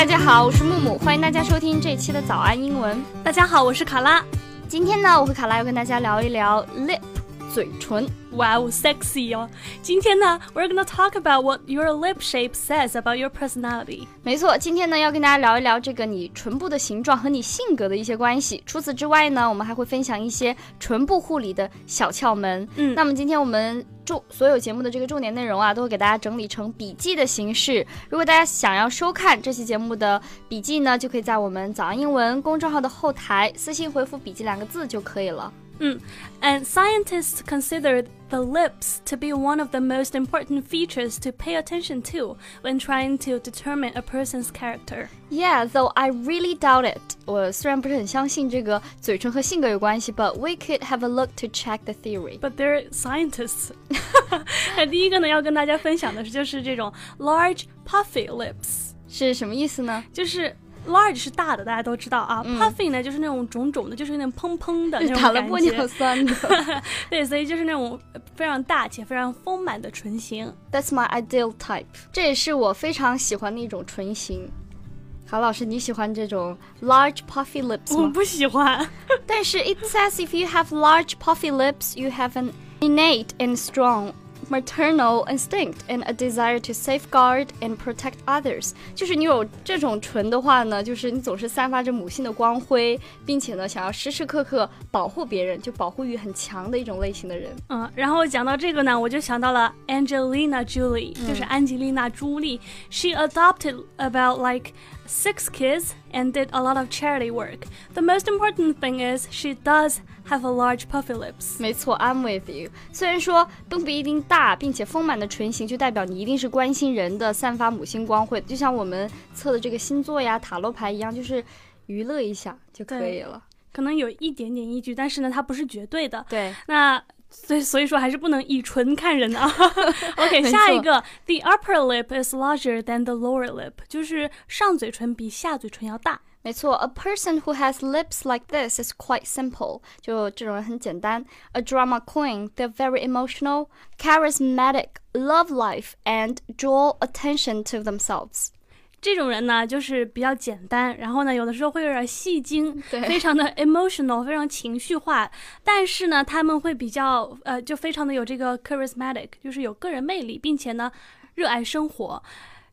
大家好，我是木木，欢迎大家收听这一期的早安英文。大家好，我是卡拉。今天呢，我和卡拉要跟大家聊一聊 lip 嘴唇。Wow, sexy 哦！今天呢，we're gonna talk about what your lip shape says about your personality。没错，今天呢要跟大家聊一聊这个你唇部的形状和你性格的一些关系。除此之外呢，我们还会分享一些唇部护理的小窍门。嗯，那么今天我们重所有节目的这个重点内容啊，都会给大家整理成笔记的形式。如果大家想要收看这期节目的笔记呢，就可以在我们早安英文公众号的后台私信回复“笔记”两个字就可以了。Mm. And scientists consider the lips to be one of the most important features to pay attention to when trying to determine a person's character. Yeah, though I really doubt it. 我虽然不是很相信这个嘴唇和性格有关系，but we could have a look to check the theory. But they're scientists. 那第一个呢，要跟大家分享的是，就是这种 large puffy lips 是什么意思呢？就是 large 是大的，大家都知道啊。嗯 puffy 呢，就是那种肿肿的，就是有点砰砰的那种打了感觉玻尿。酸的。对，所以就是那种非常大且非常丰满的唇形。 That's my ideal type. 这也是我非常喜欢的一种唇形。郝老师，你喜欢这种 large puffy lips 吗？我不喜欢。但是 it says if you have large puffy lips, you have an innate and strong maternal instinct and a desire to safeguard and protect others。就是你有这种唇的话呢，就是你总是散发着母性的光辉，并且呢，想要时时刻刻保护别人，就保护欲很强的一种类型的人。嗯，然后讲到这个呢，我就想到了 Angelina Jolie，、就是安吉丽娜·朱莉。She adopted about like six kids and did a lot of charity work. The most important thing is she does have a large puffy lips. 没错，I'm with you。虽然说并不一定大，并且丰满的唇形就代表你一定是关心人的、散发母性光辉，就像我们测的这个星座呀、塔罗牌一样，就是娱乐一下就可以了。可能有一点点依据，但是呢，它不是绝对的。对，那 所以所以说还是不能以唇看人啊。OK，没错下一个，the upper lip is larger than the lower lip，就是上嘴唇比下嘴唇要大。没错，A person who has lips like this is quite simple，就这种人很简单。A drama queen, they're very emotional, charismatic, love life, and draw attention to themselves. 这种人呢，就是比较简单，然后呢，有的时候会有点戏精，对非常的 emotional，非常情绪化。但是呢，他们会比较呃，就非常的有这个 charismatic，就是有个人魅力，并且呢，热爱生活。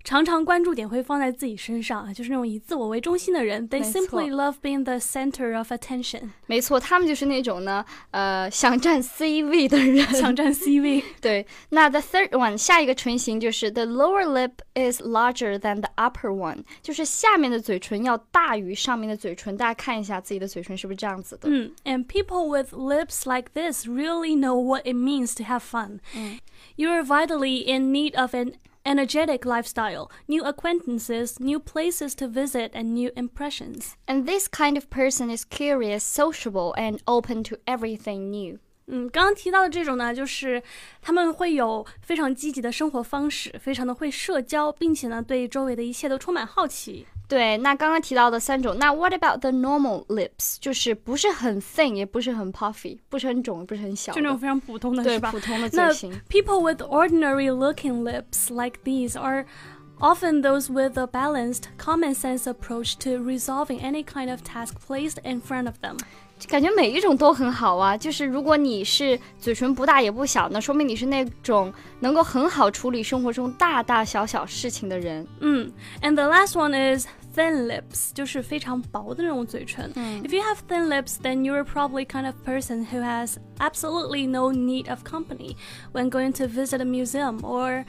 常常关注点会放在自己身上啊，就是那种以自我为中心的人。They 没错 simply love being the center of attention，没错，他们就是那种呢，呃，想占 C 位的人。抢占 C 位。对，那 the third one 下一个唇形就是 the lower lip is larger than the upper one，就是下面的嘴唇要大于上面的嘴唇。大家看一下自己的嘴唇是不是这样子的？嗯，and people with lips like this really know what it means to have fun. You are vitally in need of an energetic lifestyle, new acquaintances, new places to visit, and new impressions. And this kind of person is curious, sociable, and open to everything new. 嗯，刚刚提到的这种呢，就是他们会有非常积极的生活方式，非常的会社交，并且呢，对周围的一切都充满好奇。对，那刚刚提到的三种，那 what about the normal lips？就是不是很 thin，也不是很 puffy，不是很肿，也不是很小，就那种非常普通的，对是吧普？通的那嘴型。people with ordinary looking lips like these are often those with a balanced, common sense approach to resolving any kind of task placed in front of them. 感觉每一种都很好啊。就是如果你是嘴唇不大也不小，那说明你是那种能够很好处理生活中大大小小事情的人。嗯，and the last one is thin lips，就是非常薄的那种嘴唇。If you have thin lips, then you're probably kind of person who has absolutely no need of company when going to visit a museum or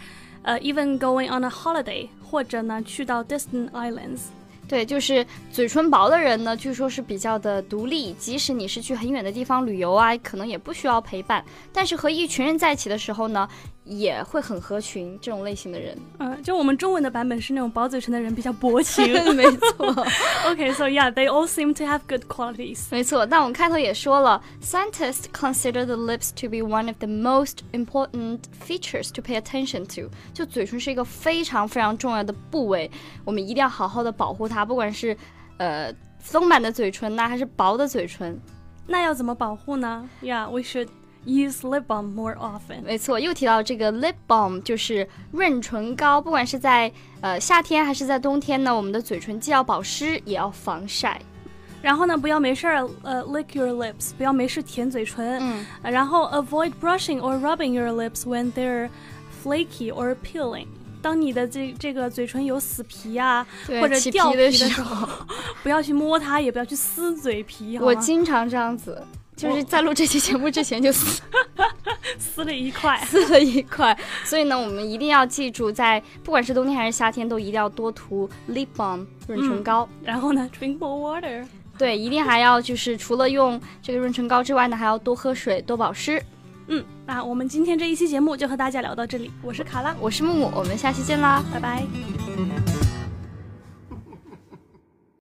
uh, even going on a holiday，或者呢去到 distant islands。 对，就是嘴唇薄的人呢，据说是比较的独立，即使你是去很远的地方旅游啊，可能也不需要陪伴。但是和一群人在一起的时候呢，也会很合群。这种类型的人，嗯，就我们中文的版本是那种薄嘴唇的人比较薄情。没错。okay, so yeah, they all seem to have good qualities. 没错，那我们开头也说了，scientists consider the lips to be one of the most important features to pay attention to。就嘴唇是一个非常非常重要的部位，我们一定要好好的保护它，不管是呃丰满的嘴唇呐、还是薄的嘴唇。那要怎么保护呢？Yeah, we should use lip balm more often. 没错，又提到这个 lip balm，就是润唇膏。不管是在呃夏天还是在冬天呢，我们的嘴唇既要保湿，也要防晒。然后呢，不要没事儿呃 lick your lips，不要没事舔嘴唇。嗯，然后 avoid brushing or rubbing your lips when they're flaky or peeling。 当你的这这个嘴唇有死皮啊，或者掉皮的时候，不要去摸它，也不要去撕嘴皮。我经常这样子，就是在录这期节目之前就撕 撕了一块，撕了一块。所以呢，我们一定要记住，在不管是冬天还是夏天，都一定要多涂 lip balm 润唇膏。然后呢，drink more water。对，一定还要就是除了用这个润唇膏之外呢，还要多喝水，多保湿。嗯，那我们今天这一期节目就和大家聊到这里。我是卡拉，我是木木，我们下期见啦，拜拜。